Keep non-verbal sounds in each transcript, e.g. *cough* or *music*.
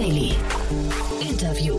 Daily. Interview.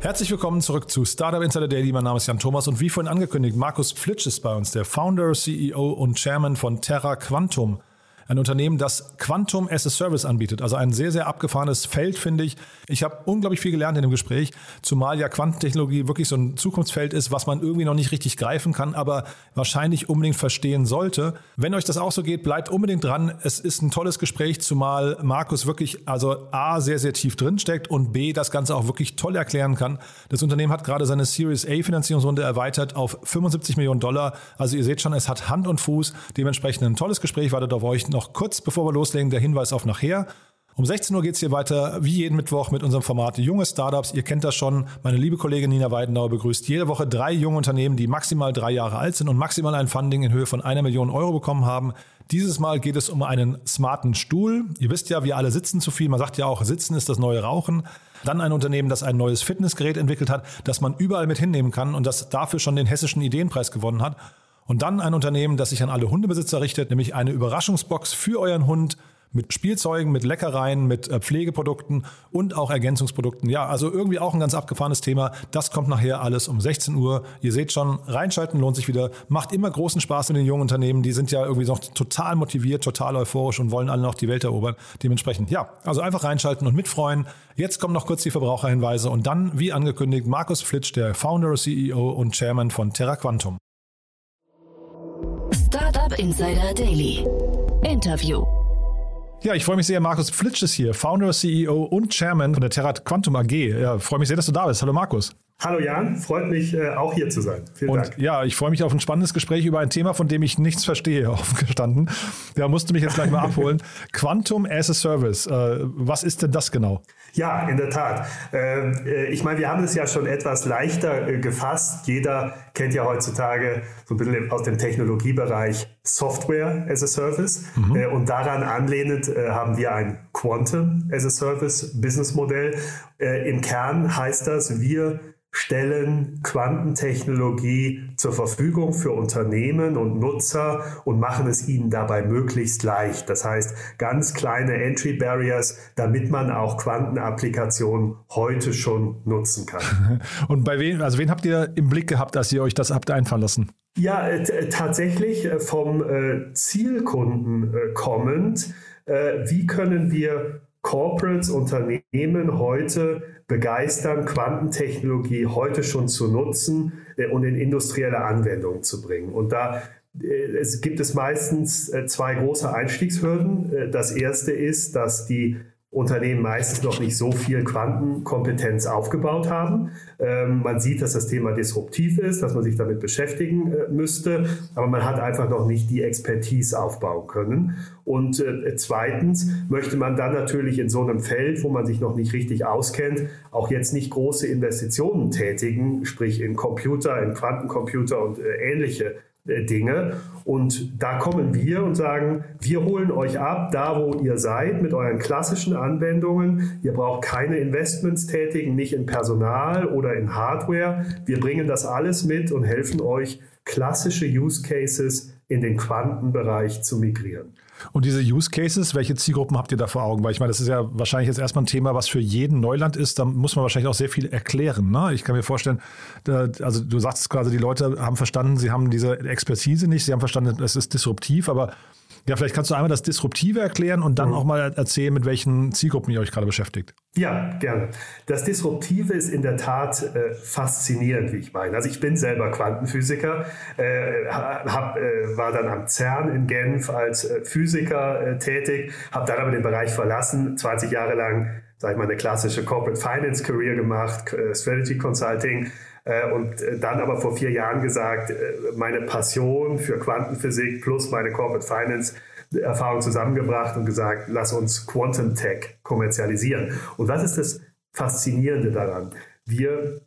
Herzlich willkommen zurück zu Startup Insider Daily. Mein Name ist Jan Thomas und wie vorhin angekündigt, Markus Flitsch ist bei uns, der Founder, CEO und Chairman von Terra Quantum. Ein Unternehmen, das Quantum as a Service anbietet. Also ein sehr, sehr abgefahrenes Feld, finde ich. Ich habe unglaublich viel gelernt in dem Gespräch, zumal ja Quantentechnologie wirklich so ein Zukunftsfeld ist, was man irgendwie noch nicht richtig greifen kann, aber wahrscheinlich unbedingt verstehen sollte. Wenn euch das auch so geht, bleibt unbedingt dran. Es ist ein tolles Gespräch, zumal Markus wirklich, also A, sehr, sehr tief drin steckt und B, das Ganze auch wirklich toll erklären kann. Das Unternehmen hat gerade seine Series A Finanzierungsrunde erweitert auf 75 Millionen Dollar. Also ihr seht schon, es hat Hand und Fuß. Dementsprechend ein tolles Gespräch wartet auf euch noch kurz bevor wir loslegen, der Hinweis auf nachher. Um 16 Uhr geht es hier weiter, wie jeden Mittwoch, mit unserem Format Junge Startups. Ihr kennt das schon. Meine liebe Kollegin Nina Weidenauer begrüßt jede Woche drei junge Unternehmen, die maximal drei Jahre alt sind und maximal ein Funding in Höhe von einer Million Euro bekommen haben. Dieses Mal geht es um einen smarten Stuhl. Ihr wisst ja, wir alle sitzen zu viel. Man sagt ja auch, Sitzen ist das neue Rauchen. Dann ein Unternehmen, das ein neues Fitnessgerät entwickelt hat, das man überall mit hinnehmen kann und das dafür schon den hessischen Ideenpreis gewonnen hat. Und dann ein Unternehmen, das sich an alle Hundebesitzer richtet, nämlich eine Überraschungsbox für euren Hund mit Spielzeugen, mit Leckereien, mit äh, Pflegeprodukten und auch Ergänzungsprodukten. Ja, also irgendwie auch ein ganz abgefahrenes Thema. Das kommt nachher alles um 16 Uhr. Ihr seht schon, reinschalten lohnt sich wieder. Macht immer großen Spaß in den jungen Unternehmen. Die sind ja irgendwie noch total motiviert, total euphorisch und wollen alle noch die Welt erobern. Dementsprechend, ja, also einfach reinschalten und mitfreuen. Jetzt kommen noch kurz die Verbraucherhinweise und dann, wie angekündigt, Markus Flitsch, der Founder, CEO und Chairman von Terra Quantum. Insider Daily. Interview. Ja, ich freue mich sehr. Markus Flitsch ist hier, Founder, CEO und Chairman von der Terra Quantum AG. Ja, freue mich sehr, dass du da bist. Hallo Markus. Hallo Jan, freut mich äh, auch hier zu sein. Vielen und Dank. Ja, ich freue mich auf ein spannendes Gespräch über ein Thema, von dem ich nichts verstehe, *laughs* aufgestanden. Ja, musst du mich jetzt gleich mal abholen. *laughs* Quantum as a Service. Äh, was ist denn das genau? Ja, in der Tat. Äh, ich meine, wir haben es ja schon etwas leichter gefasst. Jeder kennt ja heutzutage so ein bisschen aus dem Technologiebereich Software as a Service. Mhm. Und daran anlehnend haben wir ein Quantum as a Service Businessmodell. Im Kern heißt das, wir stellen Quantentechnologie zur Verfügung für Unternehmen und Nutzer und machen es ihnen dabei möglichst leicht. Das heißt, ganz kleine Entry Barriers, damit man auch Quantenapplikationen heute schon nutzen kann. *laughs* Und bei wem, also wen habt ihr im Blick gehabt, als ihr euch das habt einfallen lassen? Ja, äh, tatsächlich äh, vom äh, Zielkunden äh, kommend. Äh, wie können wir Corporates, Unternehmen heute begeistern, Quantentechnologie heute schon zu nutzen äh, und in industrielle Anwendungen zu bringen. Und da äh, es gibt es meistens äh, zwei große Einstiegshürden. Das erste ist, dass die Unternehmen meistens noch nicht so viel Quantenkompetenz aufgebaut haben. Ähm, man sieht, dass das Thema disruptiv ist, dass man sich damit beschäftigen äh, müsste, aber man hat einfach noch nicht die Expertise aufbauen können. Und äh, zweitens möchte man dann natürlich in so einem Feld, wo man sich noch nicht richtig auskennt, auch jetzt nicht große Investitionen tätigen, sprich in Computer, in Quantencomputer und äh, ähnliche äh, Dinge. Und da kommen wir und sagen, wir holen euch ab, da wo ihr seid, mit euren klassischen Anwendungen. Ihr braucht keine Investments tätigen, nicht in Personal oder in Hardware. Wir bringen das alles mit und helfen euch, klassische Use Cases in den Quantenbereich zu migrieren. Und diese Use Cases, welche Zielgruppen habt ihr da vor Augen? Weil ich meine, das ist ja wahrscheinlich jetzt erstmal ein Thema, was für jeden Neuland ist. Da muss man wahrscheinlich auch sehr viel erklären. Ne? Ich kann mir vorstellen, also du sagst quasi, die Leute haben verstanden, sie haben diese Expertise nicht, sie haben verstanden, es ist disruptiv, aber ja, vielleicht kannst du einmal das Disruptive erklären und dann mhm. auch mal erzählen, mit welchen Zielgruppen ihr euch gerade beschäftigt. Ja, gerne. Das Disruptive ist in der Tat äh, faszinierend, wie ich meine. Also ich bin selber Quantenphysiker, äh, hab, äh, war dann am CERN in Genf als äh, Physiker äh, tätig, habe dann aber den Bereich verlassen, 20 Jahre lang, sage ich mal, eine klassische Corporate Finance Career gemacht, äh, Strategy Consulting und äh, dann aber vor vier Jahren gesagt, äh, meine Passion für Quantenphysik plus meine Corporate Finance Erfahrung zusammengebracht und gesagt, lass uns Quantum Tech kommerzialisieren. Und was ist das Faszinierende daran? Wir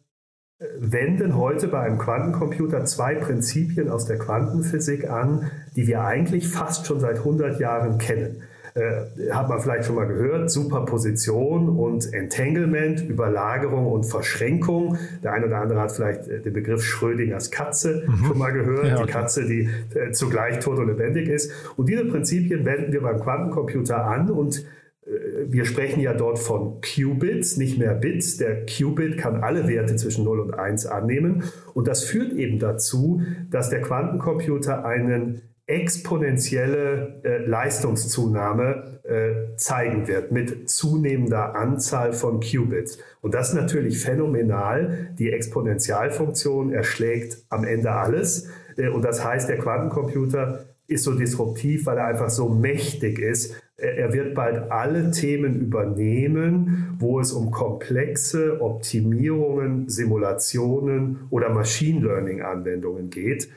wenden heute bei einem Quantencomputer zwei Prinzipien aus der Quantenphysik an, die wir eigentlich fast schon seit 100 Jahren kennen äh, hat man vielleicht schon mal gehört, Superposition und Entanglement, Überlagerung und Verschränkung. Der eine oder andere hat vielleicht äh, den Begriff Schrödingers Katze mhm. schon mal gehört, ja, okay. die Katze, die äh, zugleich tot und lebendig ist. Und diese Prinzipien wenden wir beim Quantencomputer an und wir sprechen ja dort von Qubits, nicht mehr Bits. Der Qubit kann alle Werte zwischen 0 und 1 annehmen. Und das führt eben dazu, dass der Quantencomputer einen exponentielle äh, Leistungszunahme äh, zeigen wird mit zunehmender Anzahl von Qubits. Und das ist natürlich phänomenal. Die Exponentialfunktion erschlägt am Ende alles. Äh, und das heißt, der Quantencomputer ist so disruptiv, weil er einfach so mächtig ist. Er wird bald alle Themen übernehmen, wo es um komplexe Optimierungen, Simulationen oder Machine Learning Anwendungen geht.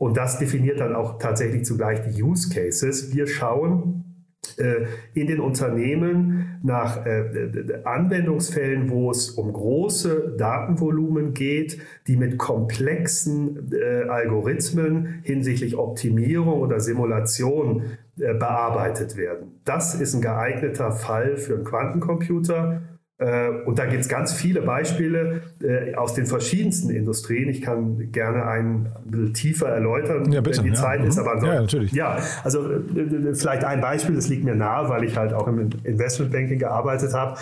Und das definiert dann auch tatsächlich zugleich die Use Cases. Wir schauen äh, in den Unternehmen nach äh, Anwendungsfällen, wo es um große Datenvolumen geht, die mit komplexen äh, Algorithmen hinsichtlich Optimierung oder Simulation bearbeitet werden. Das ist ein geeigneter Fall für einen Quantencomputer. Äh, und da gibt es ganz viele Beispiele äh, aus den verschiedensten Industrien. Ich kann gerne einen ein bisschen tiefer erläutern, ja, bitte, wenn die ja. Zeit mhm. ist. Aber ansonsten, ja, natürlich. Ja, also äh, vielleicht ein Beispiel, das liegt mir nahe, weil ich halt auch im Investmentbanking gearbeitet habe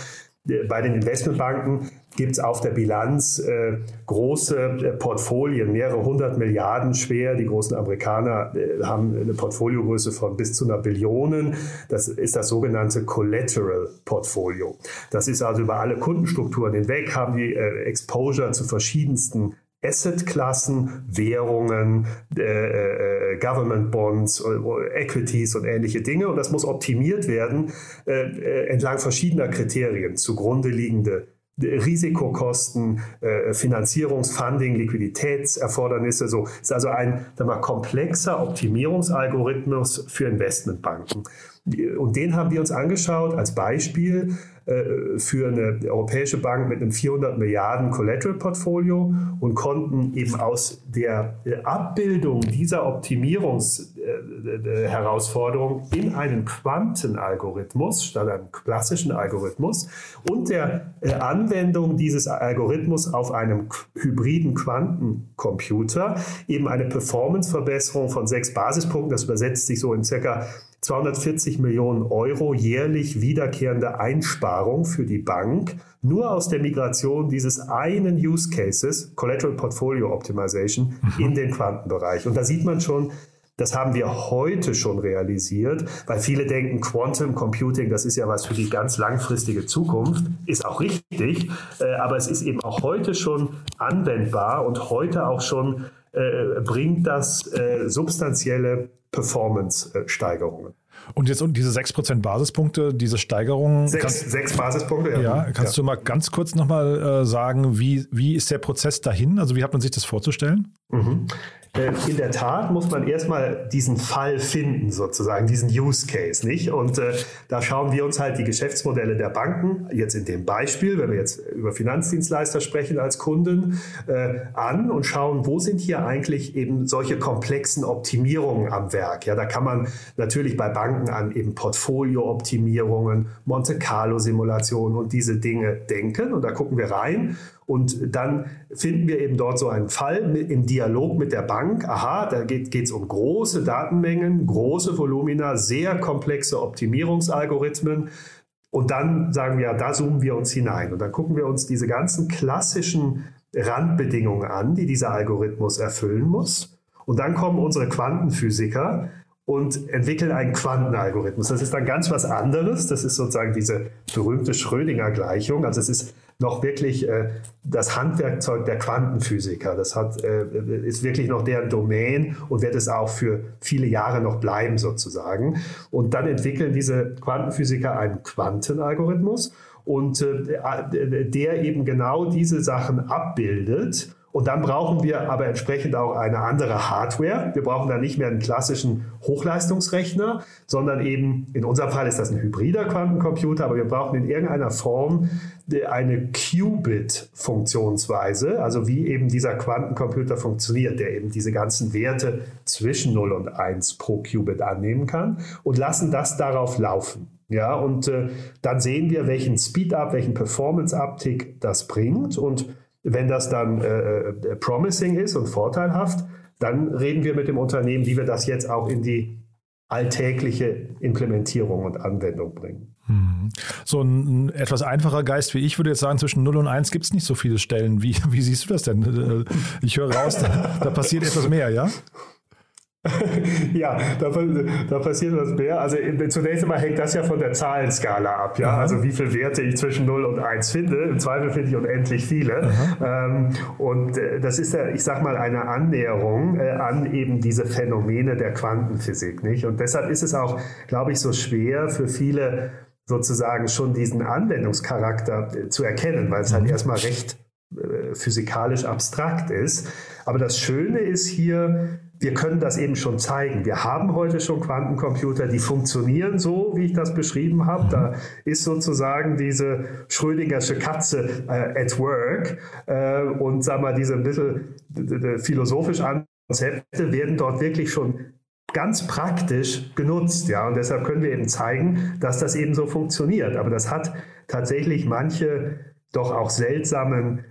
bei den Investmentbanken gibt es auf der Bilanz äh, große äh, Portfolien, mehrere hundert Milliarden schwer. Die großen Amerikaner äh, haben eine Portfoliogröße von bis zu einer Billion. Das ist das sogenannte Collateral Portfolio. Das ist also über alle Kundenstrukturen hinweg, haben die äh, Exposure zu verschiedensten Assetklassen, Währungen, äh, äh, Government Bonds, äh, Equities und ähnliche Dinge. Und das muss optimiert werden äh, äh, entlang verschiedener Kriterien. Zugrunde liegende Risikokosten, äh, Finanzierungsfunding, Liquiditätserfordernisse. So ist also ein mal, komplexer Optimierungsalgorithmus für Investmentbanken. Und den haben wir uns angeschaut als Beispiel äh, für eine europäische Bank mit einem 400 Milliarden Collateral-Portfolio und konnten eben aus der äh, Abbildung dieser Optimierungsherausforderung äh, in einen Quantenalgorithmus statt einem klassischen Algorithmus und der Anwendung dieses Algorithmus auf einem hybriden Quantencomputer eben eine Performanceverbesserung von sechs Basispunkten, das übersetzt sich so in circa 240 Millionen Euro jährlich wiederkehrende Einsparung für die Bank nur aus der Migration dieses einen Use Cases, Collateral Portfolio Optimization, mhm. in den Quantenbereich. Und da sieht man schon, das haben wir heute schon realisiert, weil viele denken, Quantum Computing, das ist ja was für die ganz langfristige Zukunft, ist auch richtig, äh, aber es ist eben auch heute schon anwendbar und heute auch schon äh, bringt das äh, substanzielle Performance-Steigerungen. Und jetzt und diese 6% Basispunkte, diese Steigerung. Sechs, kannst, sechs Basispunkte, ja. ja kannst ja. du mal ganz kurz nochmal äh, sagen, wie, wie ist der Prozess dahin? Also wie hat man sich das vorzustellen? Mhm. Äh, in der Tat muss man erstmal diesen Fall finden, sozusagen, diesen Use Case, nicht? Und äh, da schauen wir uns halt die Geschäftsmodelle der Banken, jetzt in dem Beispiel, wenn wir jetzt über Finanzdienstleister sprechen als Kunden, äh, an und schauen, wo sind hier eigentlich eben solche komplexen Optimierungen am Werk. Ja, da kann man natürlich bei Banken an eben Portfolio-Optimierungen, Monte Carlo-Simulationen und diese Dinge denken. Und da gucken wir rein und dann finden wir eben dort so einen Fall im Dialog mit der Bank. Aha, da geht es um große Datenmengen, große Volumina, sehr komplexe Optimierungsalgorithmen. Und dann sagen wir, ja, da zoomen wir uns hinein. Und dann gucken wir uns diese ganzen klassischen Randbedingungen an, die dieser Algorithmus erfüllen muss. Und dann kommen unsere Quantenphysiker und entwickeln einen Quantenalgorithmus. Das ist dann ganz was anderes. Das ist sozusagen diese berühmte Schrödinger-Gleichung. Also es ist noch wirklich äh, das Handwerkzeug der Quantenphysiker. Das hat, äh, ist wirklich noch deren Domain und wird es auch für viele Jahre noch bleiben sozusagen. Und dann entwickeln diese Quantenphysiker einen Quantenalgorithmus und äh, der eben genau diese Sachen abbildet und dann brauchen wir aber entsprechend auch eine andere Hardware. Wir brauchen dann nicht mehr einen klassischen Hochleistungsrechner, sondern eben, in unserem Fall ist das ein hybrider Quantencomputer, aber wir brauchen in irgendeiner Form eine Qubit-Funktionsweise, also wie eben dieser Quantencomputer funktioniert, der eben diese ganzen Werte zwischen 0 und 1 pro Qubit annehmen kann und lassen das darauf laufen. Ja, und äh, dann sehen wir, welchen Speed-Up, welchen Performance-Uptick das bringt und wenn das dann äh, äh, promising ist und vorteilhaft, dann reden wir mit dem Unternehmen, wie wir das jetzt auch in die alltägliche Implementierung und Anwendung bringen. Mhm. So ein, ein, etwas einfacher Geist wie ich würde jetzt sagen, zwischen 0 und 1 gibt es nicht so viele Stellen. Wie, *laughs* wie siehst du das denn? Äh, ich höre raus, da, da passiert etwas mehr, ja? *laughs* ja, da, da, passiert was mehr. Also zunächst einmal hängt das ja von der Zahlenskala ab. Ja? Also wie viele Werte ich zwischen 0 und 1 finde. Im Zweifel finde ich unendlich viele. Ähm, und äh, das ist ja, ich sag mal, eine Annäherung äh, an eben diese Phänomene der Quantenphysik. Nicht? Und deshalb ist es auch, glaube ich, so schwer für viele sozusagen schon diesen Anwendungscharakter äh, zu erkennen, weil es halt mhm. erstmal recht äh, physikalisch abstrakt ist. Aber das Schöne ist hier, wir können das eben schon zeigen. Wir haben heute schon Quantencomputer, die funktionieren so, wie ich das beschrieben habe. Da ist sozusagen diese Schrödingersche Katze äh, at work äh, und sag mal, diese ein bisschen philosophisch Konzepte werden dort wirklich schon ganz praktisch genutzt, ja, und deshalb können wir eben zeigen, dass das eben so funktioniert. Aber das hat tatsächlich manche doch auch seltsamen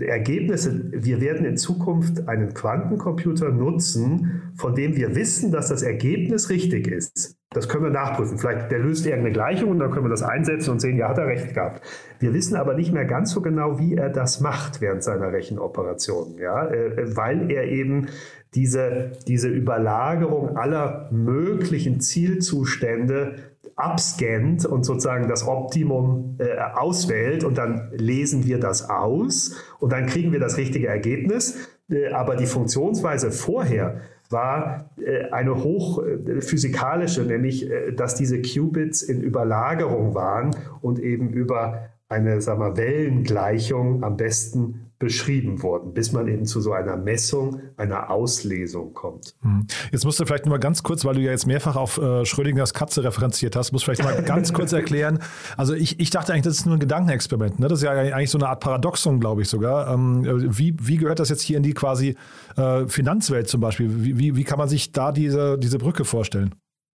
Ergebnisse, wir werden in Zukunft einen Quantencomputer nutzen, von dem wir wissen, dass das Ergebnis richtig ist. Das können wir nachprüfen. Vielleicht der löst irgendeine Gleichung und dann können wir das einsetzen und sehen, ja, hat er recht gehabt. Wir wissen aber nicht mehr ganz so genau, wie er das macht während seiner Rechenoperation, ja, äh, weil er eben diese, diese Überlagerung aller möglichen Zielzustände abscannt und sozusagen das Optimum äh, auswählt und dann lesen wir das aus und dann kriegen wir das richtige Ergebnis. Äh, aber die Funktionsweise vorher war äh, eine hochphysikalische, äh, nämlich äh, dass diese Qubits in Überlagerung waren und eben über eine sagen wir, Wellengleichung am besten beschrieben worden, bis man eben zu so einer Messung, einer Auslesung kommt. Hm. Jetzt musst du vielleicht mal ganz kurz, weil du ja jetzt mehrfach auf äh, Schrödingers Katze referenziert hast, musst du vielleicht mal *laughs* ganz kurz erklären. Also ich, ich dachte eigentlich, das ist nur ein Gedankenexperiment. Ne? Das ist ja eigentlich so eine Art Paradoxon, glaube ich sogar. Ähm, wie, wie gehört das jetzt hier in die quasi äh, Finanzwelt zum Beispiel? Wie, wie, wie kann man sich da diese, diese Brücke vorstellen?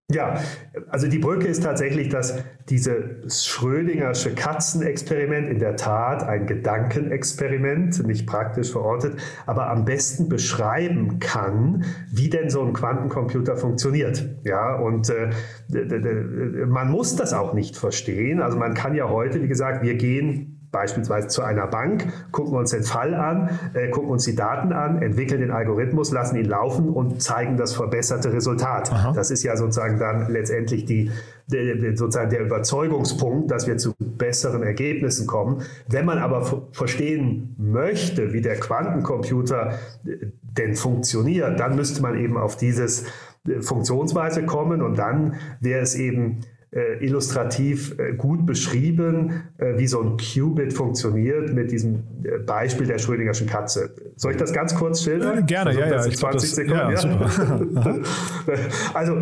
Ja, also die Brücke ist tatsächlich, dass dieses Schrödingersche Katzenexperiment in der Tat ein Gedankenexperiment, nicht praktisch verortet, aber am besten beschreiben kann, wie denn so ein Quantencomputer funktioniert. Ja, und äh, man muss das auch nicht verstehen. Also man kann ja heute, wie gesagt, wir gehen beispielsweise zu einer Bank, gucken uns den Fall an, äh, gucken uns die Daten an, entwickeln den Algorithmus, lassen ihn laufen und zeigen das verbesserte Resultat. Aha. Das ist ja sozusagen dann letztendlich die, die, sozusagen der Überzeugungspunkt, dass wir zu besseren Ergebnissen kommen. Wenn man aber verstehen möchte, wie der Quantencomputer äh, denn funktioniert, dann müsste man eben auf dieses äh, Funktionsweise kommen und dann wäre es eben äh, illustrativ äh, gut beschrieben, äh, wie so ein Qubit funktioniert mit diesem Beispiel der Schrödingerschen Katze. Soll ich das ganz kurz schildern? Äh, gerne, ja, ja. Ich 20 das, Sekunden. Ja, *laughs* also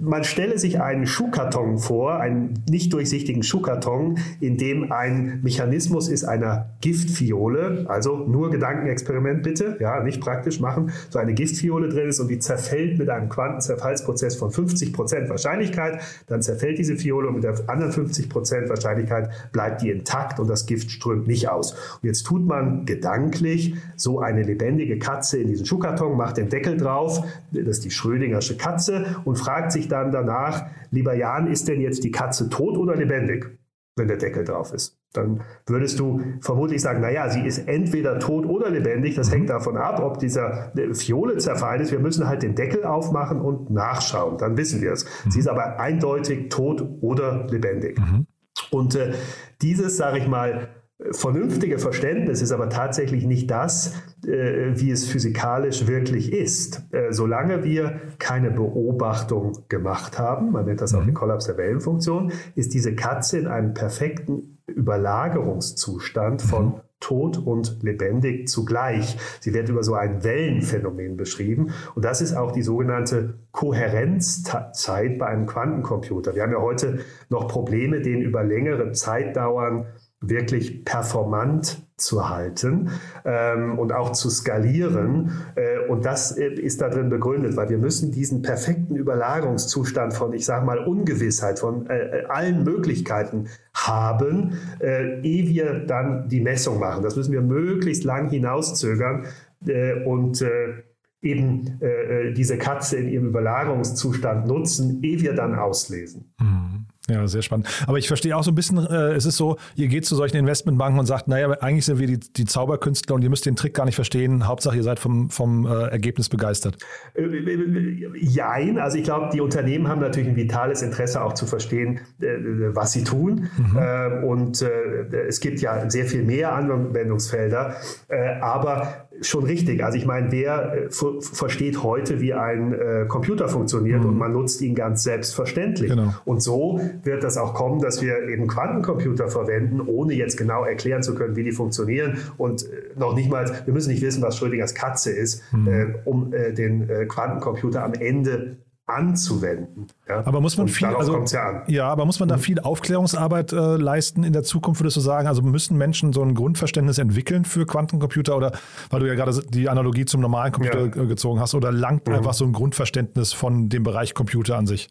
man stelle sich einen Schuhkarton vor, einen nicht durchsichtigen Schuhkarton, in dem ein Mechanismus ist einer Giftfiole, also nur Gedankenexperiment bitte, ja, nicht praktisch machen, so eine Giftfiole drin ist und die zerfällt mit einem Quantenzerfallsprozess von 50 Prozent Wahrscheinlichkeit, dann zerfällt diese Fiole und mit der anderen 50 Prozent Wahrscheinlichkeit bleibt die intakt und das Gift strömt nicht aus. Und jetzt tut man gedanklich so eine lebendige Katze in diesen Schuhkarton, macht den Deckel drauf, das ist die Schrödingersche Katze und fragt sich dann danach, lieber Jan, ist denn jetzt die Katze tot oder lebendig, wenn der Deckel drauf ist? Dann würdest du vermutlich sagen, naja, sie ist entweder tot oder lebendig. Das hängt davon ab, ob dieser Fiole zerfallen ist. Wir müssen halt den Deckel aufmachen und nachschauen. Dann wissen wir es. Mhm. Sie ist aber eindeutig tot oder lebendig. Mhm. Und äh, dieses, sage ich mal, vernünftige Verständnis ist aber tatsächlich nicht das, äh, wie es physikalisch wirklich ist. Äh, solange wir keine Beobachtung gemacht haben, man nennt das auch den mhm. Kollaps der Wellenfunktion, ist diese Katze in einem perfekten Überlagerungszustand von mhm. tot und lebendig zugleich. Sie wird über so ein Wellenphänomen beschrieben und das ist auch die sogenannte Kohärenzzeit bei einem Quantencomputer. Wir haben ja heute noch Probleme, den über längere Zeitdauern wirklich performant zu halten ähm, und auch zu skalieren. Äh, und das äh, ist da drin begründet, weil wir müssen diesen perfekten Überlagerungszustand von, ich sage mal, Ungewissheit, von äh, äh, allen Möglichkeiten haben, äh, ehe wir dann die Messung machen. Das müssen wir möglichst lang hinauszögern. Äh, und eben äh, diese Katze in ihrem Überlagerungszustand nutzen, ehe wir dann auslesen. Mhm. Ja, sehr spannend. Aber ich verstehe auch so ein bisschen, äh, es ist so, ihr geht zu solchen Investmentbanken und sagt, naja, eigentlich sind wir die, die Zauberkünstler und ihr müsst den Trick gar nicht verstehen. Hauptsache, ihr seid vom, vom äh, Ergebnis begeistert. Äh, äh, jein, also ich glaube, die Unternehmen haben natürlich ein vitales Interesse auch zu verstehen, äh, was sie tun. Mhm. und es gibt ja sehr viel mehr Anwendungsfelder. aber schon richtig. Also ich meine, wer äh, versteht heute, wie ein äh, Computer funktioniert mhm. und man nutzt ihn ganz selbstverständlich. Genau. Und so wird das auch kommen, dass wir eben Quantencomputer verwenden, ohne jetzt genau erklären zu können, wie die funktionieren. Und äh, noch nicht mal, wir müssen nicht wissen, was Schrödingers Katze ist, mhm. äh, um äh, den äh, Quantencomputer am Ende anzuwenden. Ja? Aber muss man und viel, also, ja, ja, aber muss man da mhm. viel Aufklärungsarbeit äh, leisten in der Zukunft, würdest du sagen? Also müssen Menschen so ein Grundverständnis entwickeln für Quantencomputer oder, weil du ja gerade die Analogie zum normalen Computer ja. gezogen hast, oder langt mhm. einfach so ein Grundverständnis von dem Bereich Computer an sich?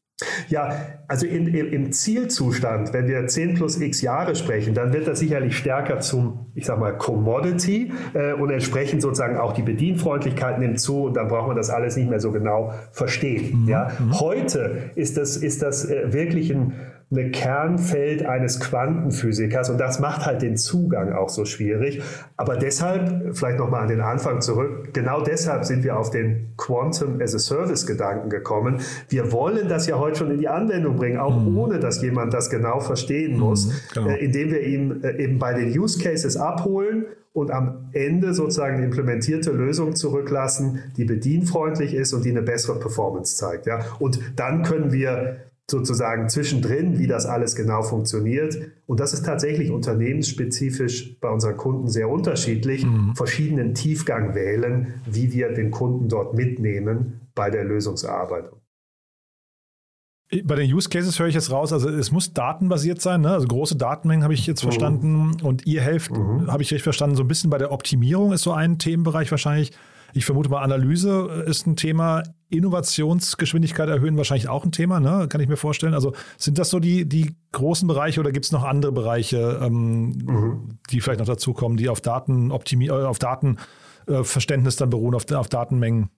Ja, also in, im Zielzustand, wenn wir 10 plus x Jahre sprechen, dann wird das sicherlich stärker zum, ich sag mal, Commodity äh, und entsprechend sozusagen auch die Bedienfreundlichkeit nimmt zu und dann braucht man das alles nicht mehr so genau verstehen. Mhm. Ja? Mhm. Heute ist das, ist das äh, wirklich ein eine Kernfeld eines Quantenphysikers und das macht halt den Zugang auch so schwierig. Aber deshalb, vielleicht nochmal an den Anfang zurück, genau deshalb sind wir auf den Quantum as a Service Gedanken gekommen. Wir wollen das ja heute schon in die Anwendung bringen, auch mhm. ohne dass jemand das genau verstehen mhm, muss, mhm, genau. äh, indem wir ihn äh, eben bei den Use Cases abholen und am Ende sozusagen eine implementierte Lösung zurücklassen, die bedienfreundlich ist und die eine bessere Performance zeigt. Ja? Und dann können wir sozusagen zwischendrin, wie das alles genau funktioniert. Und das ist tatsächlich unternehmensspezifisch bei unseren Kunden sehr unterschiedlich, mhm. verschiedenen Tiefgang wählen, wie wir den Kunden dort mitnehmen bei der Lösungserarbeitung. Bei den Use Cases höre ich jetzt raus, also es muss datenbasiert sein, ne? also große Datenmengen habe ich jetzt mhm. verstanden und ihr helft, mhm. habe ich richtig verstanden, so ein bisschen bei der Optimierung ist so ein Themenbereich wahrscheinlich. Ich vermute mal, Analyse ist ein Thema. Innovationsgeschwindigkeit erhöhen wahrscheinlich auch ein Thema, ne? kann ich mir vorstellen. Also sind das so die, die großen Bereiche oder gibt es noch andere Bereiche, ähm, mhm. die vielleicht noch dazukommen, die auf Daten äh, auf Datenverständnis äh, dann beruhen, auf, auf Datenmengen?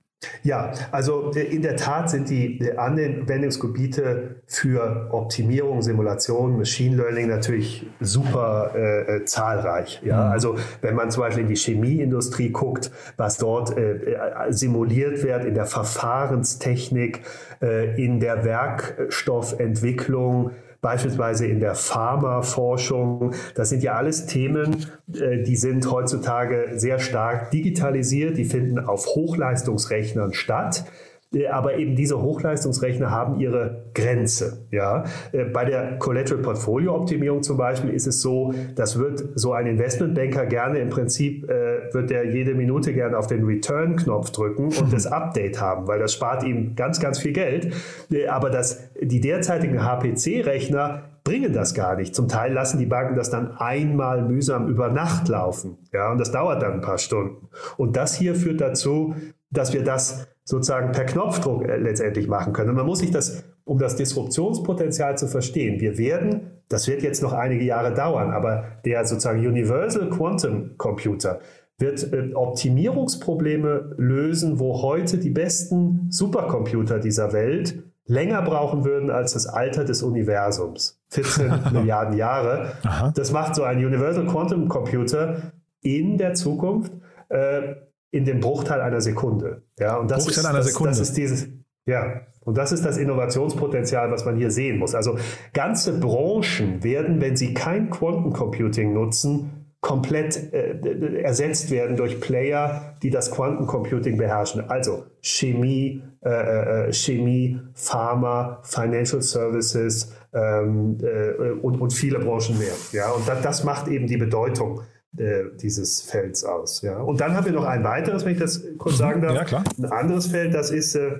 Ja, also äh, in der Tat sind die äh, Anwendungsgebiete für Optimierung, Simulation, Machine Learning natürlich super äh, äh, zahlreich. Ja? Mhm. Also wenn man zum Beispiel in die Chemieindustrie guckt, was dort äh, simuliert wird in der Verfahrenstechnik, äh, in der Werkstoffentwicklung, beispielsweise in der Pharmaforschung. Das sind ja alles Themen, äh, die sind heutzutage sehr stark digitalisiert, die finden auf Hochleistungsrechnern statt. Äh, aber eben diese Hochleistungsrechner haben ihre Grenze. Ja? Äh, bei der Collateral Portfolio Optimierung zum Beispiel ist es so, das wird so ein Investmentbanker gerne im Prinzip, äh, wird der jede Minute gerne auf den Return-Knopf drücken und *laughs* das Update haben, weil das spart ihm ganz, ganz viel Geld. Äh, aber das, die derzeitigen HPC-Rechner bringen das gar nicht. Zum Teil lassen die Banken das dann einmal mühsam über Nacht laufen. Ja, und das dauert dann ein paar Stunden. Und das hier führt dazu, dass wir das sozusagen per Knopfdruck äh, letztendlich machen können. Und man muss sich das, um das Disruptionspotenzial zu verstehen, wir werden, das wird jetzt noch einige Jahre dauern, aber der sozusagen Universal Quantum Computer wird äh, Optimierungsprobleme lösen, wo heute die besten Supercomputer dieser Welt länger brauchen würden als das Alter des Universums. 14 *laughs* Milliarden Jahre. Aha. Das macht so ein Universal Quantum Computer in der Zukunft. Äh, in dem Bruchteil einer Sekunde. Ja, und das Bruchteil ist, einer Sekunde. Das ist dieses, ja, und das ist das Innovationspotenzial, was man hier sehen muss. Also ganze Branchen werden, wenn sie kein Quantencomputing nutzen, komplett äh, ersetzt werden durch Player, die das Quantencomputing beherrschen. Also Chemie, äh, äh, äh Chemie, Pharma, Financial Services ähm, äh, und, und viele Branchen mehr. Ja, und das, das macht eben die Bedeutung äh, dieses Felds aus. Ja. Und dann haben wir noch ein weiteres, wenn ich das kurz mhm. sagen darf. Ja, klar. Ein anderes Feld, das ist äh,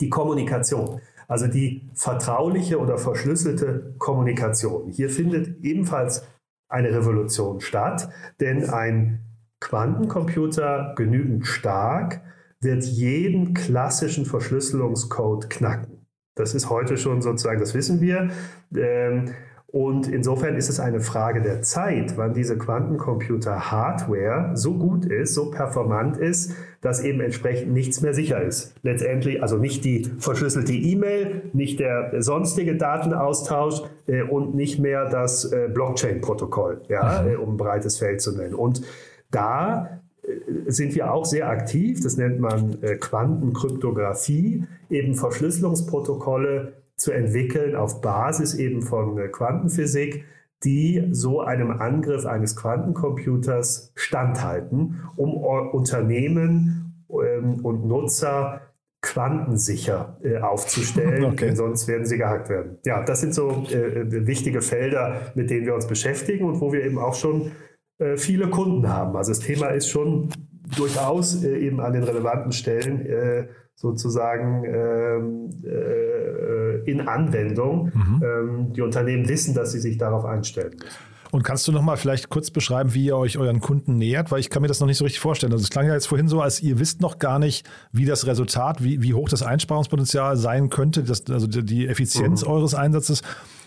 die Kommunikation. Also die vertrauliche oder verschlüsselte Kommunikation. Hier findet ebenfalls eine Revolution statt, denn ein Quantencomputer genügend stark wird jeden klassischen Verschlüsselungscode knacken. Das ist heute schon sozusagen, das wissen wir. Ähm, Und insofern ist es eine Frage der Zeit, wann diese Quantencomputer-Hardware so gut ist, so performant ist, dass eben entsprechend nichts mehr sicher ist. Letztendlich also nicht die verschlüsselte E-Mail, nicht der sonstige Datenaustausch äh, und nicht mehr das äh, Blockchain-Protokoll, ja, mhm. äh, um ein breites Feld zu nennen. Und da äh, sind wir auch sehr aktiv, das nennt man äh, Quantenkryptographie, eben Verschlüsselungsprotokolle zu entwickeln auf Basis eben von äh, Quantenphysik, die so einem Angriff eines Quantencomputers standhalten, um Unternehmen ähm, und Nutzer quantensicher äh, aufzustellen, *laughs* okay. denn sonst werden sie gehackt werden. Ja, das sind so äh, wichtige Felder, mit denen wir uns beschäftigen und wo wir eben auch schon äh, viele Kunden haben. Also das Thema ist schon durchaus äh, eben an den relevanten Stellen äh, sozusagen ähm, äh, in Anwendung. Mhm. Ähm, die Unternehmen wissen, dass sie sich darauf einstellen müssen. Und kannst du noch mal vielleicht kurz beschreiben, wie ihr euch euren Kunden nähert? Weil ich kann mir das noch nicht so richtig vorstellen. Also es klang ja jetzt vorhin so, als ihr wisst noch gar nicht, wie das Resultat, wie, wie hoch das Einsparungspotenzial sein könnte, das, also die Effizienz mhm. eures Einsatzes.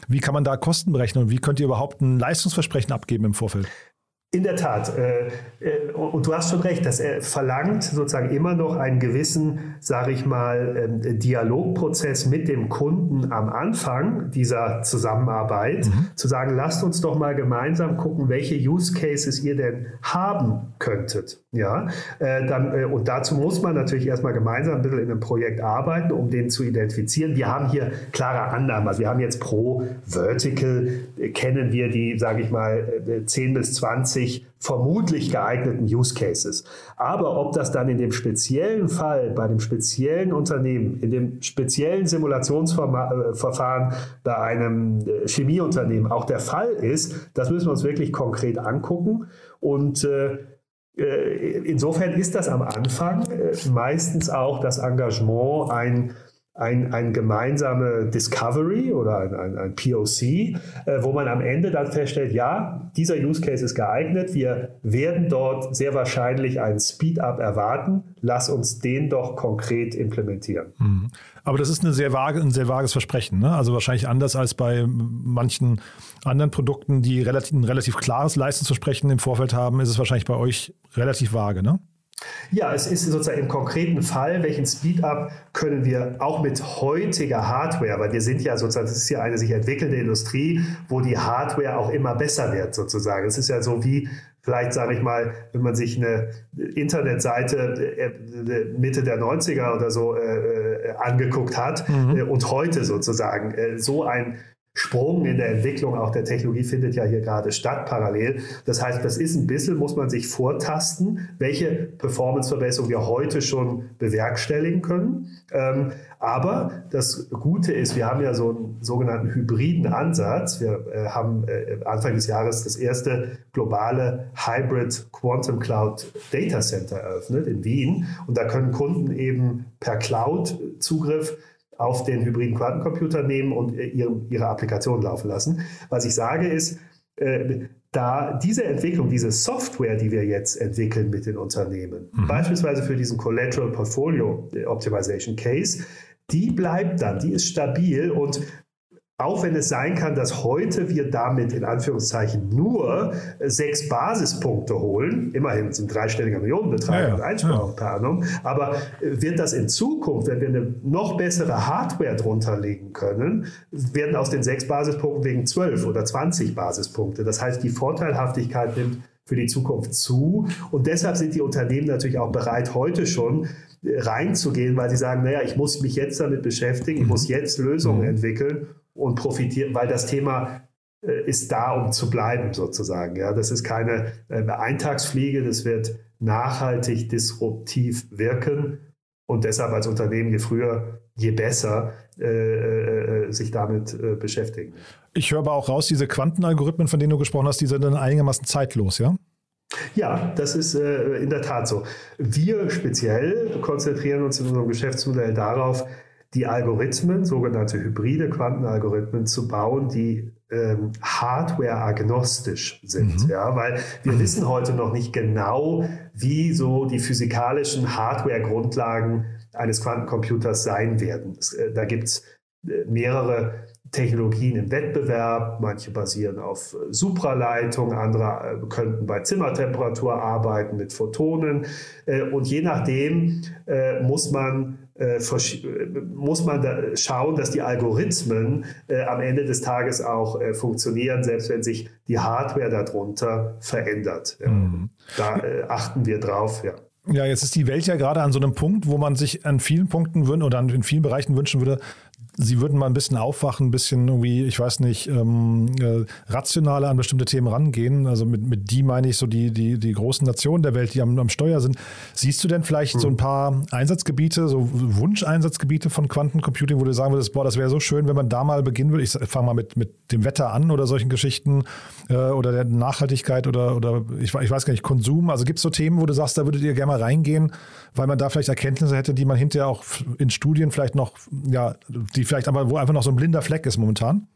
Wie kann man da Kosten berechnen und wie könnt ihr überhaupt ein Leistungsversprechen abgeben im Vorfeld? In der Tat. Äh, äh, und du hast schon recht, dass er verlangt sozusagen immer noch einen gewissen, sage ich mal, ähm, Dialogprozess mit dem Kunden am Anfang dieser Zusammenarbeit, mhm. zu sagen, lasst uns doch mal gemeinsam gucken, welche Use Cases ihr denn haben könntet. Ja, äh, dann, und dazu muss man natürlich erstmal gemeinsam ein bisschen in einem Projekt arbeiten, um den zu identifizieren. Wir haben hier klare Annahmen. Also wir haben jetzt pro Vertical, kennen wir die, sage ich mal, 10 bis 20 20 vermutlich geeigneten Use Cases. Aber ob das dann in dem speziellen Fall, bei dem speziellen Unternehmen, in dem speziellen Simulationsverfahren bei einem äh, Chemieunternehmen auch der Fall ist, das müssen wir uns wirklich konkret angucken. Und äh, äh insofern ist das am Anfang äh, meistens auch das Engagement ein ein, ein gemeinsame Discovery oder ein, ein, ein POC, äh, wo man am Ende dann feststellt, ja, dieser Use Case ist geeignet, wir werden dort sehr wahrscheinlich einen Speed-up erwarten, lass uns den doch konkret implementieren. Mhm. Aber das ist eine sehr vage, ein sehr vages Versprechen. Ne? Also wahrscheinlich anders als bei manchen anderen Produkten, die relativ, ein relativ klares Leistungsversprechen im Vorfeld haben, ist es wahrscheinlich bei euch relativ vage, ne? Ja, es ist sozusagen im konkreten Fall, welchen Speed-up können wir auch mit heutiger Hardware, weil wir sind ja sozusagen, das ist ja eine sich entwickelnde Industrie, wo die Hardware auch immer besser wird sozusagen. Es ist ja so wie vielleicht sage ich mal, wenn man sich eine Internetseite äh, Mitte der 90er oder so äh, äh, angeguckt hat mhm. äh, und heute sozusagen äh, so ein Sprung in der Entwicklung auch der Technologie findet ja hier gerade statt, parallel. Das heißt, das ist ein bisschen, muss man sich vortasten, welche Performanceverbesserung wir heute schon bewerkstelligen können. Ähm, aber das Gute ist, wir haben ja so einen sogenannten hybriden Ansatz. Wir äh, haben äh, Anfang des Jahres das erste globale Hybrid Quantum Cloud Data Center eröffnet in Wien. Und da können Kunden eben per Cloud-Zugriff auf den hybriden Quantencomputer nehmen und äh, ihre, ihre Applikation laufen lassen. Was ich sage ist, äh, da diese Entwicklung, diese Software, die wir jetzt entwickeln mit den Unternehmen, mhm. beispielsweise für diesen Collateral Portfolio Optimization Case, die bleibt dann, die ist stabil und auch wenn es sein kann, dass heute wir damit in Anführungszeichen nur sechs Basispunkte holen, immerhin sind dreistelliger Millionenbetrag ja, ja. und Einsparung per annum, aber äh, wird das in Zukunft, wenn wir eine noch bessere Hardware drunter legen können, werden aus den sechs Basispunkten wegen zwölf oder zwanzig Basispunkte. Das heißt, die Vorteilhaftigkeit nimmt für die Zukunft zu. Und deshalb sind die Unternehmen natürlich auch bereit, heute schon äh, reinzugehen, weil sie sagen, naja, ich muss mich jetzt damit beschäftigen, ich muss mhm. jetzt Lösungen mhm. entwickeln und profitieren, weil das Thema äh, ist da, um zu bleiben sozusagen. Ja, das ist keine äh, Eintagsfliege, das wird nachhaltig disruptiv wirken und deshalb als Unternehmen je früher, je besser äh, äh, sich damit äh, beschäftigen. Ich höre aber auch raus, diese Quantenalgorithmen, von denen du gesprochen hast, die sind dann einigermaßen zeitlos, ja? Ja, das ist äh, in der Tat so. Wir speziell konzentrieren uns in unserem Geschäftsmodell darauf, die Algorithmen, sogenannte hybride Quantenalgorithmen, zu bauen, die ähm, hardware-agnostisch sind. Mhm. Ja, weil wir mhm. wissen heute noch nicht genau, wie so die physikalischen Hardware-Grundlagen eines Quantencomputers sein werden. Es, äh, da gibt es äh, mehrere Technologien im Wettbewerb, manche basieren auf Supraleitung, andere äh, könnten bei Zimmertemperatur arbeiten mit Photonen äh, und je nachdem äh, muss man muss man da schauen, dass die Algorithmen am Ende des Tages auch funktionieren, selbst wenn sich die Hardware darunter verändert. Mhm. Da achten wir drauf, ja. Ja, jetzt ist die Welt ja gerade an so einem Punkt, wo man sich an vielen Punkten oder in vielen Bereichen wünschen würde, Sie würden mal ein bisschen aufwachen, ein bisschen irgendwie, ich weiß nicht, ähm, äh, rationaler an bestimmte Themen rangehen. Also mit, mit die meine ich so die, die, die großen Nationen der Welt, die am, am Steuer sind. Siehst du denn vielleicht mhm. so ein paar Einsatzgebiete, so Wunscheinsatzgebiete von Quantencomputing, wo du sagen würdest, boah, das wäre so schön, wenn man da mal beginnen würde. Ich fange mal mit, mit dem Wetter an oder solchen Geschichten äh, oder der Nachhaltigkeit oder, oder ich, ich weiß gar nicht, Konsum. Also gibt es so Themen, wo du sagst, da würdet ihr gerne mal reingehen, weil man da vielleicht Erkenntnisse hätte, die man hinterher auch in Studien vielleicht noch, ja, die vielleicht aber, wo einfach noch so ein blinder Fleck ist momentan?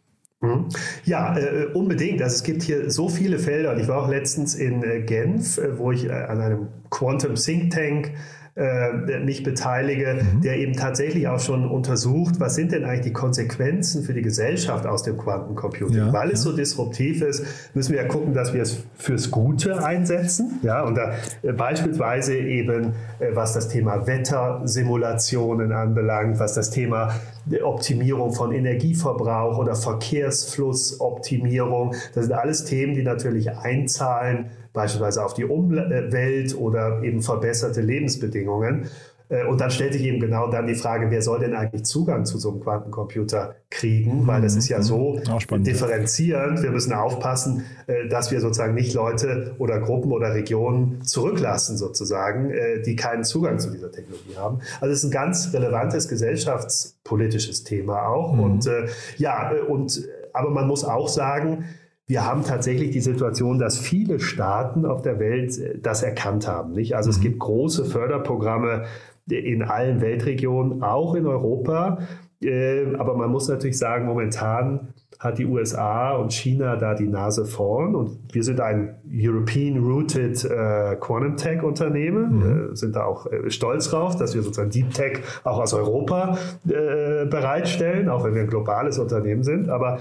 Mhm. Ja, äh, unbedingt. Also es gibt hier so viele Felder. Ich war auch letztens in äh, Genf, äh, wo ich äh, an einem Quantum Think Tank äh, mich beteilige, mhm. der eben tatsächlich auch schon untersucht, was sind denn eigentlich die Konsequenzen für die Gesellschaft aus dem Quantencomputing. Ja, Weil es so disruptiv ist, müssen wir ja gucken, dass wir es fürs Gute einsetzen. Ja, und da äh, beispielsweise eben, äh, was das Thema Wettersimulationen anbelangt, was das Thema Optimierung von Energieverbrauch oder Verkehrsflussoptimierung, das sind alles Themen, die natürlich einzahlen beispielsweise auf die Umwelt oder eben verbesserte Lebensbedingungen. Äh, und dann stellt sich eben genau dann die Frage, wer soll denn eigentlich Zugang zu so einem Quantencomputer kriegen? Weil das ist ja mhm. so differenzierend. Wir müssen aufpassen, äh, dass wir sozusagen nicht Leute oder Gruppen oder Regionen zurücklassen, sozusagen, äh, die keinen Zugang zu dieser Technologie haben. Also es ist ein ganz relevantes gesellschaftspolitisches Thema auch. Mhm. Und ja, und aber man muss auch sagen, wir haben tatsächlich die Situation, dass viele Staaten auf der Welt äh, das erkannt haben. Nicht? Also mhm. es gibt große Förderprogramme in allen Weltregionen, auch in Europa. Äh, aber man muss natürlich sagen, momentan hat die USA und China da die Nase vorn und wir sind ein European-rooted äh, Quantum Tech-Unternehmen, mhm. äh, sind da auch äh, stolz drauf, dass wir sozusagen Deep Tech auch aus Europa äh, bereitstellen, auch wenn wir ein globales Unternehmen sind. Aber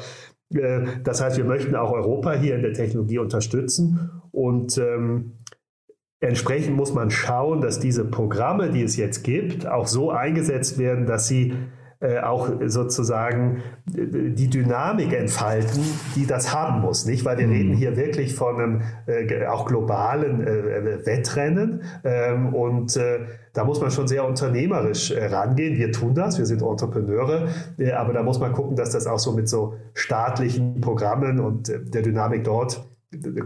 das heißt, wir möchten auch Europa hier in der Technologie unterstützen. Und ähm, entsprechend muss man schauen, dass diese Programme, die es jetzt gibt, auch so eingesetzt werden, dass sie äh, auch sozusagen äh, die Dynamik entfalten, die das haben muss, nicht? Weil wir mhm. reden hier wirklich von einem äh, auch globalen äh, Wettrennen ähm, und äh, da muss man schon sehr unternehmerisch äh, rangehen. Wir tun das, wir sind Entrepreneure, aber da muss man gucken, dass das auch so mit so staatlichen Programmen und der Dynamik dort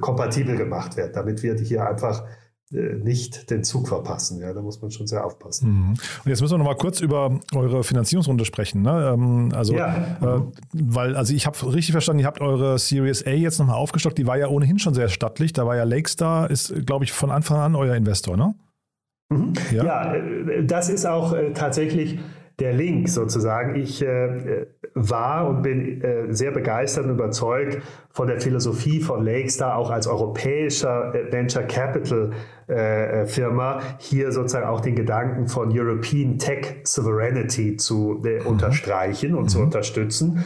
kompatibel gemacht wird, damit wir hier einfach äh, nicht den Zug verpassen. Ja, da muss man schon sehr aufpassen. Mhm. Und jetzt müssen wir noch mal kurz über eure Finanzierungsrunde sprechen. Ne? Ähm, also, ja. äh, weil, also ich habe richtig verstanden, ihr habt eure Series A jetzt nochmal aufgestockt. Die war ja ohnehin schon sehr stattlich. Da war ja Lakestar, ist, glaube ich, von Anfang an euer Investor, ne? Mhm. Ja. ja, äh, das ist auch äh, tatsächlich der Link sozusagen. Ich äh, war und bin äh, sehr begeistert und überzeugt von der Philosophie von Lakestar, auch als europäischer äh, Venture Capital äh, äh, Firma, hier sozusagen auch den Gedanken von European Tech Sovereignty zu äh, mhm. unterstreichen und mhm. zu unterstützen.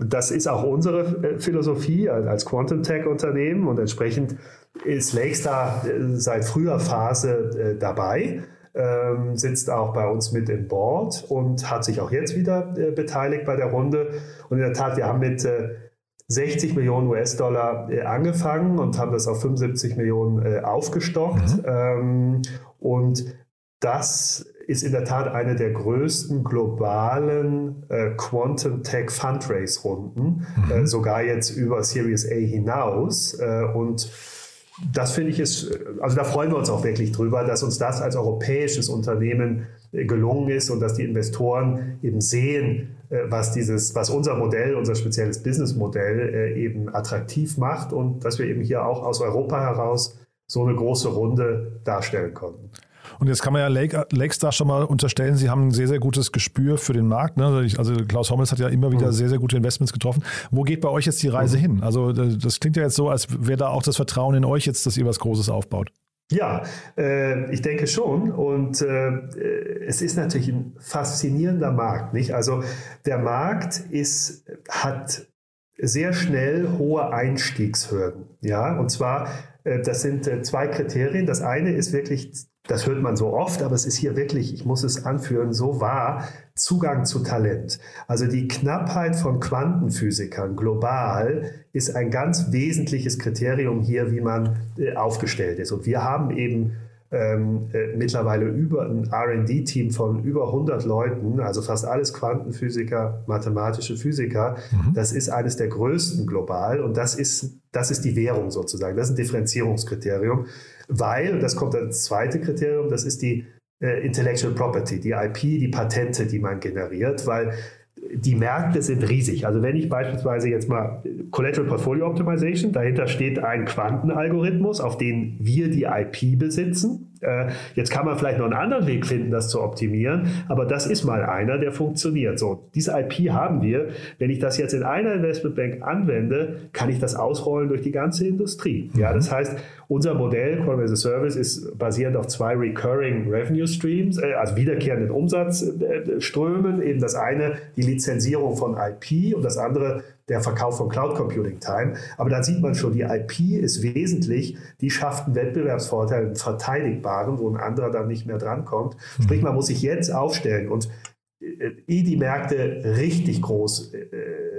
das ist auch unsere Philosophie als Quantum Tech Unternehmen und entsprechend ist Lakestar seit früher Phase dabei ähm, sitzt auch bei uns mit im Board und hat sich auch jetzt wieder äh, beteiligt bei der Runde. Und in der Tat, wir haben mit äh, 60 Millionen US-Dollar äh, angefangen und haben das auf 75 Millionen äh, aufgestockt. Mhm. Ähm, und das ist in der Tat eine der größten globalen äh, Quantum Tech Fundraise-Runden, mhm. Äh, sogar jetzt über Series A hinaus. Äh, und das finde ich ist, also da freuen wir uns auch wirklich drüber, dass uns das als europäisches Unternehmen äh, gelungen ist und dass die Investoren eben sehen, äh, was dieses, was unser Modell, unser spezielles Businessmodell äh, eben attraktiv macht und dass wir eben hier auch aus Europa heraus so eine große Runde darstellen konnten. Und jetzt kann man ja Lake, Lakestar schon mal unterstellen, sie haben ein sehr, sehr gutes Gespür für den Markt. Ne? Also Klaus Hommels hat ja immer wieder mhm. sehr, sehr gute Investments getroffen. Wo geht bei euch jetzt die Reise mhm. hin? Also das klingt ja jetzt so, als wäre da auch das Vertrauen in euch jetzt, dass ihr was Großes aufbaut. Ja, äh, ich denke schon. Und äh, es ist natürlich ein faszinierender Markt. Nicht? Also der Markt ist, hat sehr schnell hohe Einstiegshürden. Ja, und zwar, äh, das sind äh, zwei Kriterien. Das eine ist wirklich, das hört man so oft, aber es ist hier wirklich, ich muss es anführen, so wahr, Zugang zu Talent. Also die Knappheit von Quantenphysikern global ist ein ganz wesentliches Kriterium hier, wie man äh, aufgestellt ist. Und wir haben eben ähm, äh, mittlerweile über ein RD-Team von über 100 Leuten, also fast alles Quantenphysiker, mathematische Physiker. Mhm. Das ist eines der größten global und das ist, das ist die Währung sozusagen. Das ist ein Differenzierungskriterium, weil, und das kommt als zweite Kriterium, das ist die äh, Intellectual Property, die IP, die Patente, die man generiert, weil die Märkte sind riesig. Also wenn ich beispielsweise jetzt mal Collateral Portfolio Optimization, dahinter steht ein Quantenalgorithmus, auf den wir die IP besitzen. Äh, jetzt kann man vielleicht noch einen anderen Weg finden, das zu optimieren, aber das ist mal einer, der funktioniert. So, diese IP haben wir. Wenn ich das jetzt in einer Investmentbank anwende, kann ich das ausrollen durch die ganze Industrie. Ja, mhm. das heißt, unser Modell Quantum as a Service ist basierend auf zwei Recurring Revenue Streams, äh, also wiederkehrenden Umsatzströmen. Eben das eine die Lizenzierung von IP und das andere der Verkauf von Cloud Computing Time. Aber da sieht man schon, die IP ist wesentlich, die schafft einen Wettbewerbsvorteil, einen verteidigbaren, wo ein anderer dann nicht mehr drankommt. Mhm. Sprich, man muss sich jetzt aufstellen und äh, ehe die Märkte richtig groß äh,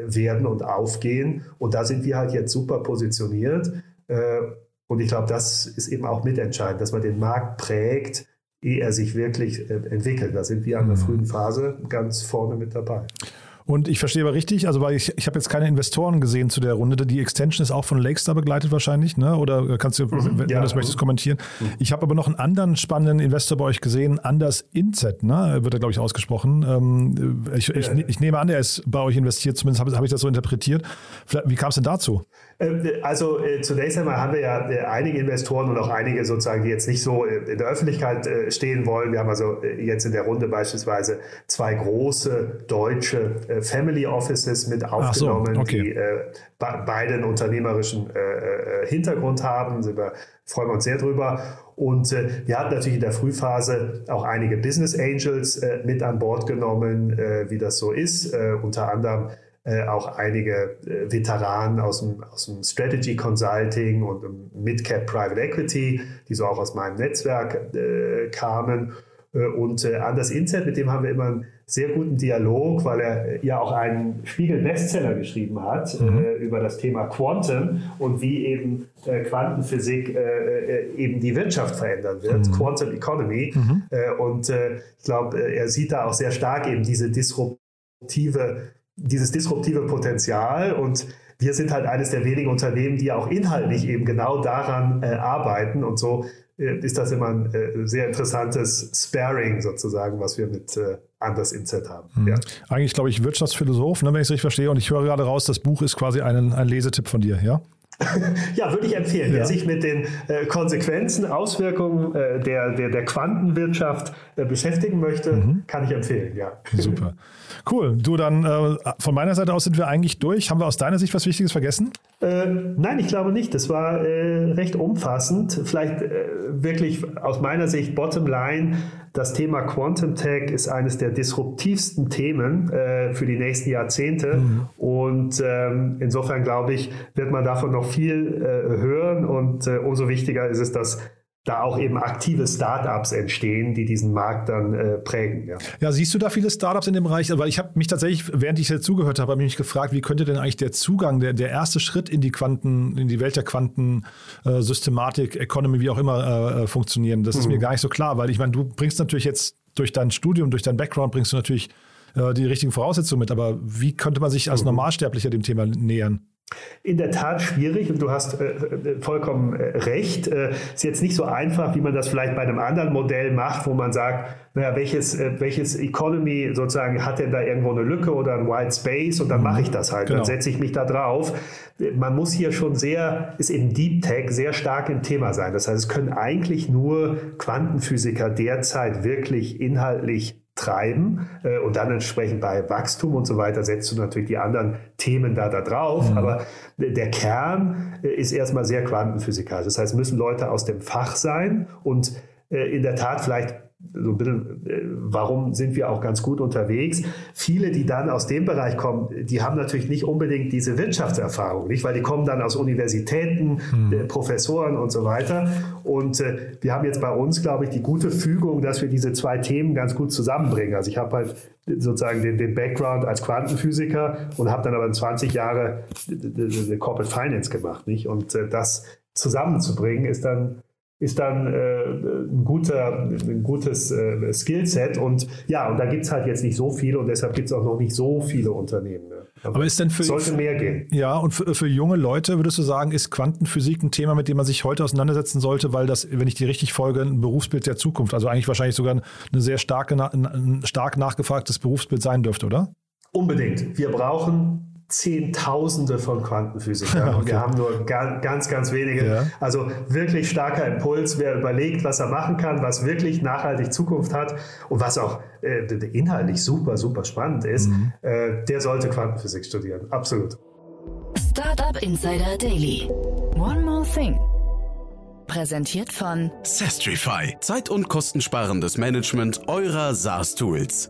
werden und aufgehen. Und da sind wir halt jetzt super positioniert. Äh, und ich glaube, das ist eben auch mitentscheidend, dass man den Markt prägt, ehe er sich wirklich entwickelt. Da sind wir an der mhm. frühen Phase ganz vorne mit dabei. Und ich verstehe aber richtig, also weil ich, ich habe jetzt keine Investoren gesehen zu der Runde. Die Extension ist auch von Lakestar begleitet wahrscheinlich, ne? Oder kannst du, mhm, wenn, ja, du das möchtest, kommentieren. Mhm. Ich habe aber noch einen anderen spannenden Investor bei euch gesehen, Anders Inzet, ne? Wird er, glaube ich, ausgesprochen. Ähm, ich, ich, ich, nehme an, er ist bei euch investiert, zumindest habe hab ich das so interpretiert. Wie kam es denn dazu? Ähm, also äh, zunächst einmal haben wir ja äh, einige Investoren und auch einige sozusagen, die jetzt nicht so äh, in der Öffentlichkeit stehen wollen. Wir haben also jetzt in der Runde beispielsweise zwei große deutsche Family Offices mit aufgenommen, so, okay. die beide einen unternehmerischen Hintergrund haben. Wir freuen wir uns sehr drüber. Und wir hatten natürlich in der Frühphase auch einige Business Angels mit an Bord genommen, wie das so ist. unter anderem äh, auch einige äh, Veteranen aus dem, aus dem Strategy Consulting und Midcap Private Equity, die so auch aus meinem Netzwerk äh, kamen. Äh, und äh, Anders Inzet, mit dem haben wir immer einen sehr guten Dialog, weil er ja auch einen Spiegel-Bestseller geschrieben hat mhm. über das Thema Quantum und wie eben Quantenphysik eben die Wirtschaft verändern wird, mhm. Quantum Economy. Mhm. und ich glaube, er sieht da auch sehr stark eben diese disruptive dieses disruptive Potenzial und wir sind halt eines der wenigen Unternehmen, die auch inhaltlich eben genau daran äh, arbeiten und so äh, ist das immer ein äh, sehr interessantes Sparing sozusagen, was wir mit äh, Anders Inset haben. Mhm. Ja. Eigentlich glaube ich Wirtschaftsphilosoph, ne, wenn ich es richtig verstehe und ich höre gerade raus, das Buch ist quasi ein, ein Lesetipp von dir, ja? *laughs* ja, würde ich empfehlen. Ja. Wer sich mit den äh, Konsequenzen, Auswirkungen äh, der, der, der Quantenwirtschaft äh, beschäftigen möchte, mhm. kann ich empfehlen, ja. *laughs* Super. Cool. Du, dann äh, von meiner Seite aus sind wir eigentlich durch. Haben wir aus deiner Sicht was Wichtiges vergessen? Äh, nein, ich glaube nicht. Das war äh, recht umfassend. Vielleicht wirklich aus meiner Sicht bottom line das Thema Quantum Tech ist eines der disruptivsten Themen für die nächsten Jahrzehnte. Mhm. Und ähm, insofern glaube ich, wird man davon noch viel äh, hören. Und äh, umso wichtiger ist es, dass da auch eben aktive Startups entstehen, die diesen Markt dann äh, prägen. Ja. ja. siehst du da viele Startups in dem Bereich? Weil ich habe mich tatsächlich, während ich hier zugehört habe, habe mich gefragt, wie könnte denn eigentlich der Zugang, der, der erste Schritt in die Quanten, in die Welt der Quantensystematik, äh, Economy, wie auch immer, äh, funktionieren? Das mhm. ist mir gar nicht so klar, weil ich meine, du bringst natürlich jetzt durch dein Studium, durch dein Background, bringst du natürlich äh, die richtigen Voraussetzungen mit, aber wie könnte man sich als mhm. Normalsterblicher dem Thema nähern? In der Tat schwierig und du hast äh, äh vollkommen äh, recht. Äh, ist jetzt nicht so einfach, wie man das vielleicht bei einem anderen Modell macht, wo man sagt, naja, welches, äh, welches Economy sozusagen hat denn da irgendwo eine Lücke oder ein White Space und dann mhm. mache ich das halt, genau. dann setze ich mich da drauf. Man muss hier schon sehr, ist im Deep Tech sehr stark im Thema sein. Das heißt, es können eigentlich nur Quantenphysiker derzeit wirklich inhaltlich treiben äh, und dann entsprechend bei Wachstum und so weiter setzt du natürlich die anderen Themen da, da drauf. Mhm. Aber der Kern äh, ist erstmal sehr quantenphysikalisch. Das heißt, müssen Leute aus dem Fach sein und äh, in der Tat vielleicht so ein bisschen, äh, warum sind wir auch ganz gut unterwegs? Viele, die dann aus dem Bereich kommen, die haben natürlich nicht unbedingt diese Wirtschaftserfahrung, nicht? Weil die kommen dann aus Universitäten, mhm. Professoren und so weiter. Und äh, wir haben jetzt bei uns, glaube ich, die gute Fügung, dass wir diese zwei Themen ganz gut zusammenbringen. Also ich habe halt sozusagen den, den Background als Quantenphysiker und habe dann aber 20 Jahre Corporate Finance gemacht, nicht? Und äh, das zusammenzubringen ist dann ist dann äh, ein, guter, ein gutes äh, Skillset. Und ja, und da gibt es halt jetzt nicht so viele und deshalb gibt es auch noch nicht so viele Unternehmen. Ne? Aber, Aber ist denn für, sollte mehr gehen. Ja, und für, für, junge Leute würdest du sagen, ist Quantenphysik ein Thema, mit dem man sich heute auseinandersetzen sollte, weil das, wenn ich die richtig folge, ein Berufsbild der Zukunft, also eigentlich wahrscheinlich sogar ein sehr starke, ein stark nachgefragtes Berufsbild sein dürfte, oder? Unbedingt. Wir brauchen Zehntausende von Quantenphysikern. *laughs* Okay. Wir haben nur ganz, ganz wenige. Ja. Also wirklich starker Impuls, wer überlegt, was er machen kann, was wirklich nachhaltig Zukunft hat und was auch äh, inhaltlich super, super spannend ist, mhm. äh, der sollte Quantenphysik studieren. Absolut. Startup Insider Daily. One more thing. Präsentiert von Sestrify. Zeit- und kostensparendes Management eurer SaaS-Tools.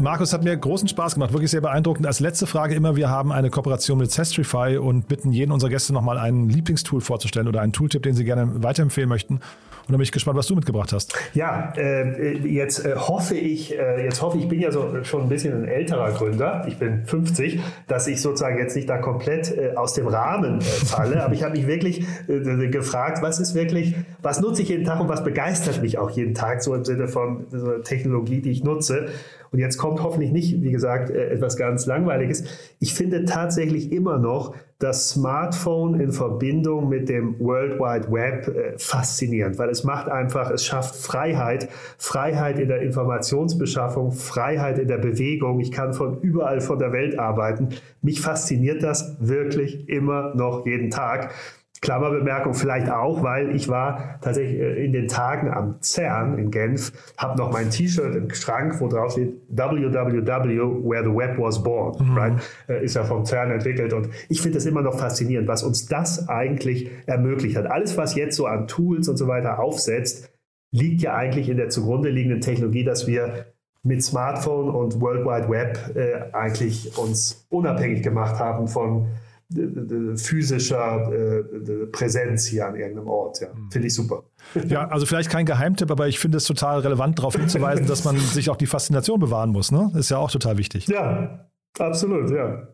Markus, hat mir großen Spaß gemacht, wirklich sehr beeindruckend. Als letzte Frage immer, wir haben eine Kooperation mit Sestrify und bitten jeden unserer Gäste nochmal ein Lieblingstool vorzustellen oder einen Tooltip, den sie gerne weiterempfehlen möchten. Und da bin ich gespannt, was du mitgebracht hast. Ja, äh, jetzt äh, hoffe ich, äh, jetzt hoffe ich, bin ja so schon ein bisschen ein älterer Gründer, ich bin 50, dass ich sozusagen jetzt nicht da komplett äh, aus dem Rahmen äh, falle, aber ich habe mich wirklich äh, gefragt, was ist wirklich, was nutze ich jeden Tag und was begeistert mich auch jeden Tag, so im Sinne von so Technologie, die ich nutze. Und jetzt kommt hoffentlich nicht, wie gesagt, äh, etwas ganz Langweiliges. Ich finde tatsächlich immer noch das Smartphone in Verbindung mit dem World Wide Web äh, faszinierend, weil es macht einfach, es schafft Freiheit, Freiheit in der Informationsbeschaffung, Freiheit in der Bewegung. Ich kann von überall von der Welt arbeiten. Mich fasziniert das wirklich immer noch jeden Tag. Klammerbemerkung vielleicht auch, weil ich war tatsächlich äh, in den Tagen am CERN in Genf, habe noch mein T-Shirt im Schrank, wo drauf steht www, where the web was born, mhm. right? Äh, ist ja vom CERN entwickelt und ich finde es immer noch faszinierend, was uns das eigentlich ermöglicht hat. Alles, was jetzt so an Tools und so weiter aufsetzt, liegt ja eigentlich in der zugrunde liegenden Technologie, dass wir mit Smartphone und World Wide Web äh, eigentlich uns unabhängig gemacht haben von physischer äh, Präsenz hier an irgendeinem Ort. Ja. Mhm. Finde ich super. Ja, also vielleicht kein Geheimtipp, aber ich finde es total relevant, darauf hinzuweisen, dass man *laughs* sich auch die Faszination bewahren muss. Ne? Ist ja auch total wichtig. Ja, absolut, ja.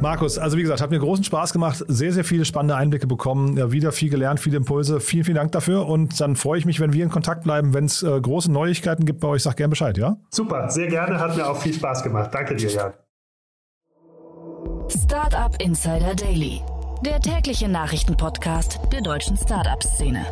Markus, also wie gesagt, hat mir großen Spaß gemacht, sehr, sehr viele spannende Einblicke bekommen, ja, wieder viel gelernt, viele Impulse. Vielen, vielen Dank dafür und dann freue ich mich, wenn wir in Kontakt bleiben. Wenn es äh, große Neuigkeiten gibt bei euch, sag gerne Bescheid, ja? Super, sehr gerne, hat mir auch viel Spaß gemacht. Danke dir, Jan. Startup Insider Daily, der tägliche Nachrichtenpodcast der deutschen Startup-Szene.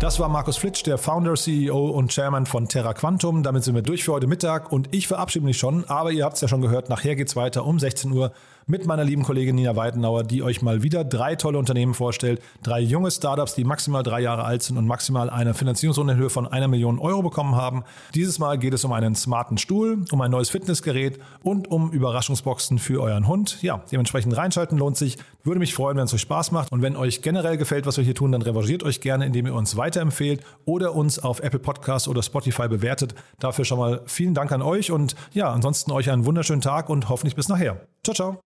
Das war Markus Flitsch, der Founder, CEO und Chairman von Terra Quantum. Damit sind wir durch für heute Mittag und ich verabschiede mich schon, aber ihr habt es ja schon gehört, nachher geht es weiter um 16 Uhr mit meiner lieben Kollegin Nina Weidenauer, die euch mal wieder drei tolle Unternehmen vorstellt. Drei junge Startups, die maximal drei Jahre alt sind und maximal eine Finanzierungsrunde in Höhe von einer Million Euro bekommen haben. Dieses Mal geht es um einen smarten Stuhl, um ein neues Fitnessgerät und um Überraschungsboxen für euren Hund. Ja, dementsprechend reinschalten lohnt sich. Würde mich freuen, wenn es euch Spaß macht. Und wenn euch generell gefällt, was wir hier tun, dann revanchiert euch gerne, indem ihr uns weiterempfehlt oder uns auf Apple Podcasts oder Spotify bewertet. Dafür schon mal vielen Dank an euch und ja, ansonsten euch einen wunderschönen Tag und hoffentlich bis nachher. Ciao, ciao.